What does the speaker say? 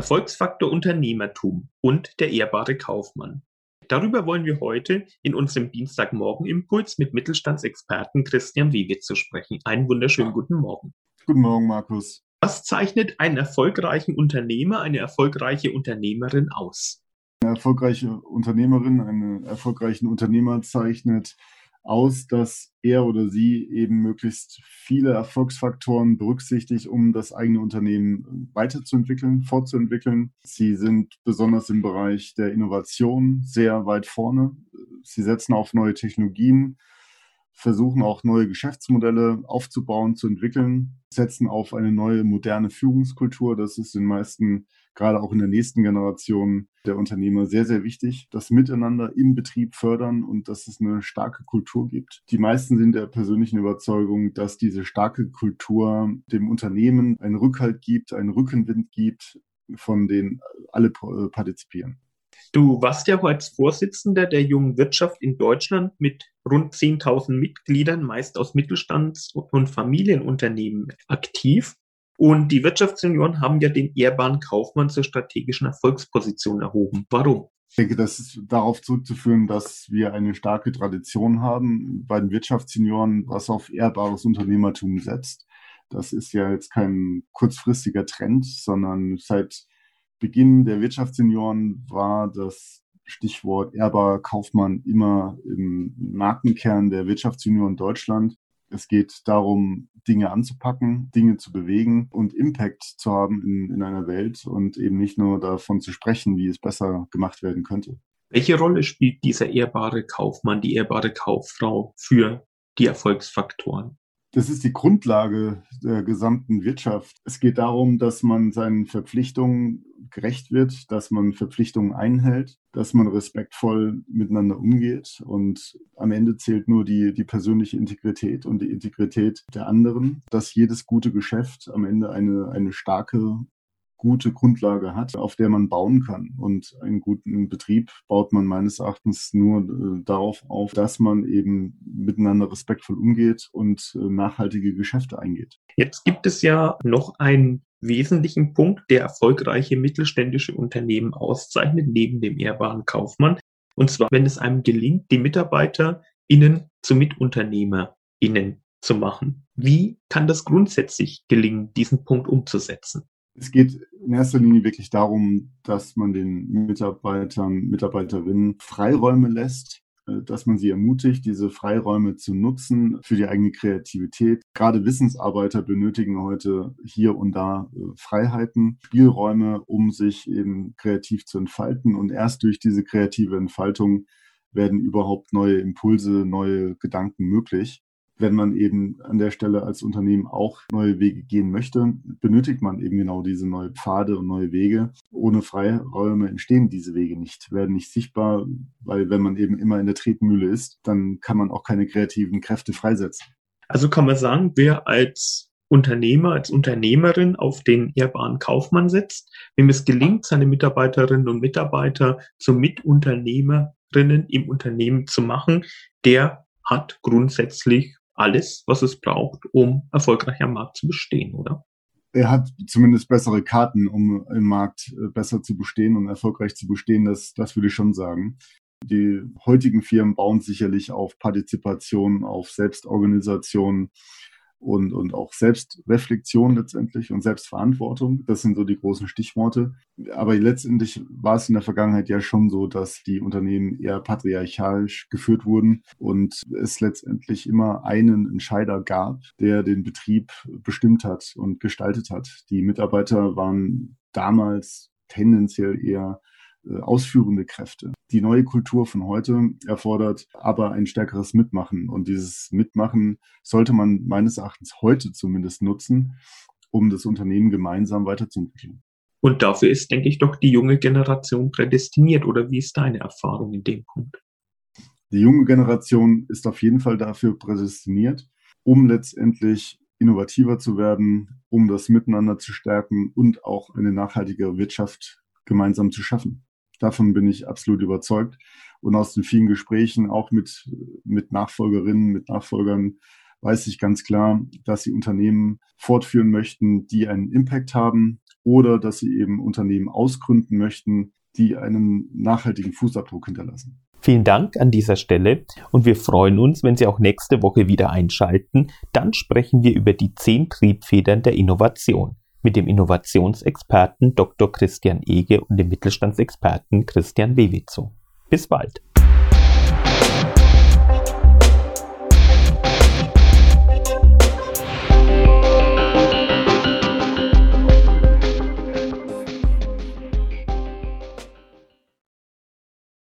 Erfolgsfaktor Unternehmertum und der ehrbare Kaufmann. Darüber wollen wir heute in unserem Dienstagmorgen-Impuls mit Mittelstandsexperten Christian Wiege zu sprechen. Einen wunderschönen guten Morgen. Guten Morgen, Markus. Was zeichnet einen erfolgreichen Unternehmer, eine erfolgreiche Unternehmerin aus? Eine erfolgreiche Unternehmerin, einen erfolgreichen Unternehmer zeichnet aus, dass er oder sie eben möglichst viele Erfolgsfaktoren berücksichtigt, um das eigene Unternehmen weiterzuentwickeln, fortzuentwickeln. Sie sind besonders im Bereich der Innovation sehr weit vorne. Sie setzen auf neue Technologien, versuchen auch neue Geschäftsmodelle aufzubauen, zu entwickeln, setzen auf eine neue moderne Führungskultur. Das ist den meisten, gerade auch in der nächsten Generation der Unternehmer, sehr, sehr wichtig. Das Miteinander im Betrieb fördern und dass es eine starke Kultur gibt. Die meisten sind der persönlichen Überzeugung, dass diese starke Kultur dem Unternehmen einen Rückhalt gibt, einen Rückenwind gibt, von denen alle partizipieren. Du warst ja als Vorsitzender der jungen Wirtschaft in Deutschland mit rund 10.000 Mitgliedern, meist aus Mittelstands- und Familienunternehmen aktiv. Und die Wirtschaftssenioren haben ja den ehrbaren Kaufmann zur strategischen Erfolgsposition erhoben. Warum? Ich denke, das ist darauf zurückzuführen, dass wir eine starke Tradition haben bei den Wirtschaftssenioren, was auf ehrbares Unternehmertum setzt. Das ist ja jetzt kein kurzfristiger Trend, sondern seit Beginn der Wirtschaftssenioren war das Stichwort ehrbar Kaufmann immer im Markenkern der Wirtschaftssenioren Deutschland. Es geht darum, Dinge anzupacken, Dinge zu bewegen und Impact zu haben in, in einer Welt und eben nicht nur davon zu sprechen, wie es besser gemacht werden könnte. Welche Rolle spielt dieser ehrbare Kaufmann, die ehrbare Kauffrau für die Erfolgsfaktoren? Das ist die Grundlage der gesamten Wirtschaft. Es geht darum, dass man seinen Verpflichtungen gerecht wird, dass man Verpflichtungen einhält, dass man respektvoll miteinander umgeht und am Ende zählt nur die, die persönliche Integrität und die Integrität der anderen, dass jedes gute Geschäft am Ende eine, eine starke gute Grundlage hat, auf der man bauen kann. Und einen guten Betrieb baut man meines Erachtens nur äh, darauf auf, dass man eben miteinander respektvoll umgeht und äh, nachhaltige Geschäfte eingeht. Jetzt gibt es ja noch einen wesentlichen Punkt, der erfolgreiche mittelständische Unternehmen auszeichnet, neben dem ehrbaren Kaufmann. Und zwar, wenn es einem gelingt, die MitarbeiterInnen zu MitunternehmerInnen zu machen. Wie kann das grundsätzlich gelingen, diesen Punkt umzusetzen? Es geht in erster Linie wirklich darum, dass man den Mitarbeitern, Mitarbeiterinnen Freiräume lässt, dass man sie ermutigt, diese Freiräume zu nutzen für die eigene Kreativität. Gerade Wissensarbeiter benötigen heute hier und da äh, Freiheiten, Spielräume, um sich eben kreativ zu entfalten. Und erst durch diese kreative Entfaltung werden überhaupt neue Impulse, neue Gedanken möglich wenn man eben an der Stelle als Unternehmen auch neue Wege gehen möchte, benötigt man eben genau diese neue Pfade und neue Wege. Ohne Freiräume entstehen diese Wege nicht, werden nicht sichtbar, weil wenn man eben immer in der Tretmühle ist, dann kann man auch keine kreativen Kräfte freisetzen. Also kann man sagen, wer als Unternehmer, als Unternehmerin auf den ehrbaren Kaufmann setzt, wem es gelingt, seine Mitarbeiterinnen und Mitarbeiter zu Mitunternehmerinnen im Unternehmen zu machen, der hat grundsätzlich alles, was es braucht, um erfolgreich am Markt zu bestehen, oder? Er hat zumindest bessere Karten, um im Markt äh, besser zu bestehen und erfolgreich zu bestehen. Das, das würde ich schon sagen. Die heutigen Firmen bauen sicherlich auf Partizipation, auf Selbstorganisation, und, und auch Selbstreflexion letztendlich und Selbstverantwortung. Das sind so die großen Stichworte. Aber letztendlich war es in der Vergangenheit ja schon so, dass die Unternehmen eher patriarchalisch geführt wurden und es letztendlich immer einen Entscheider gab, der den Betrieb bestimmt hat und gestaltet hat. Die Mitarbeiter waren damals tendenziell eher ausführende Kräfte. Die neue Kultur von heute erfordert aber ein stärkeres Mitmachen. Und dieses Mitmachen sollte man meines Erachtens heute zumindest nutzen, um das Unternehmen gemeinsam weiterzuentwickeln. Und dafür ist, denke ich, doch die junge Generation prädestiniert. Oder wie ist deine Erfahrung in dem Punkt? Die junge Generation ist auf jeden Fall dafür prädestiniert, um letztendlich innovativer zu werden, um das Miteinander zu stärken und auch eine nachhaltige Wirtschaft gemeinsam zu schaffen. Davon bin ich absolut überzeugt. Und aus den vielen Gesprächen, auch mit, mit Nachfolgerinnen, mit Nachfolgern, weiß ich ganz klar, dass sie Unternehmen fortführen möchten, die einen Impact haben oder dass sie eben Unternehmen ausgründen möchten, die einen nachhaltigen Fußabdruck hinterlassen. Vielen Dank an dieser Stelle und wir freuen uns, wenn Sie auch nächste Woche wieder einschalten. Dann sprechen wir über die zehn Triebfedern der Innovation mit dem Innovationsexperten Dr. Christian Ege und dem Mittelstandsexperten Christian Wewizow. Bis bald.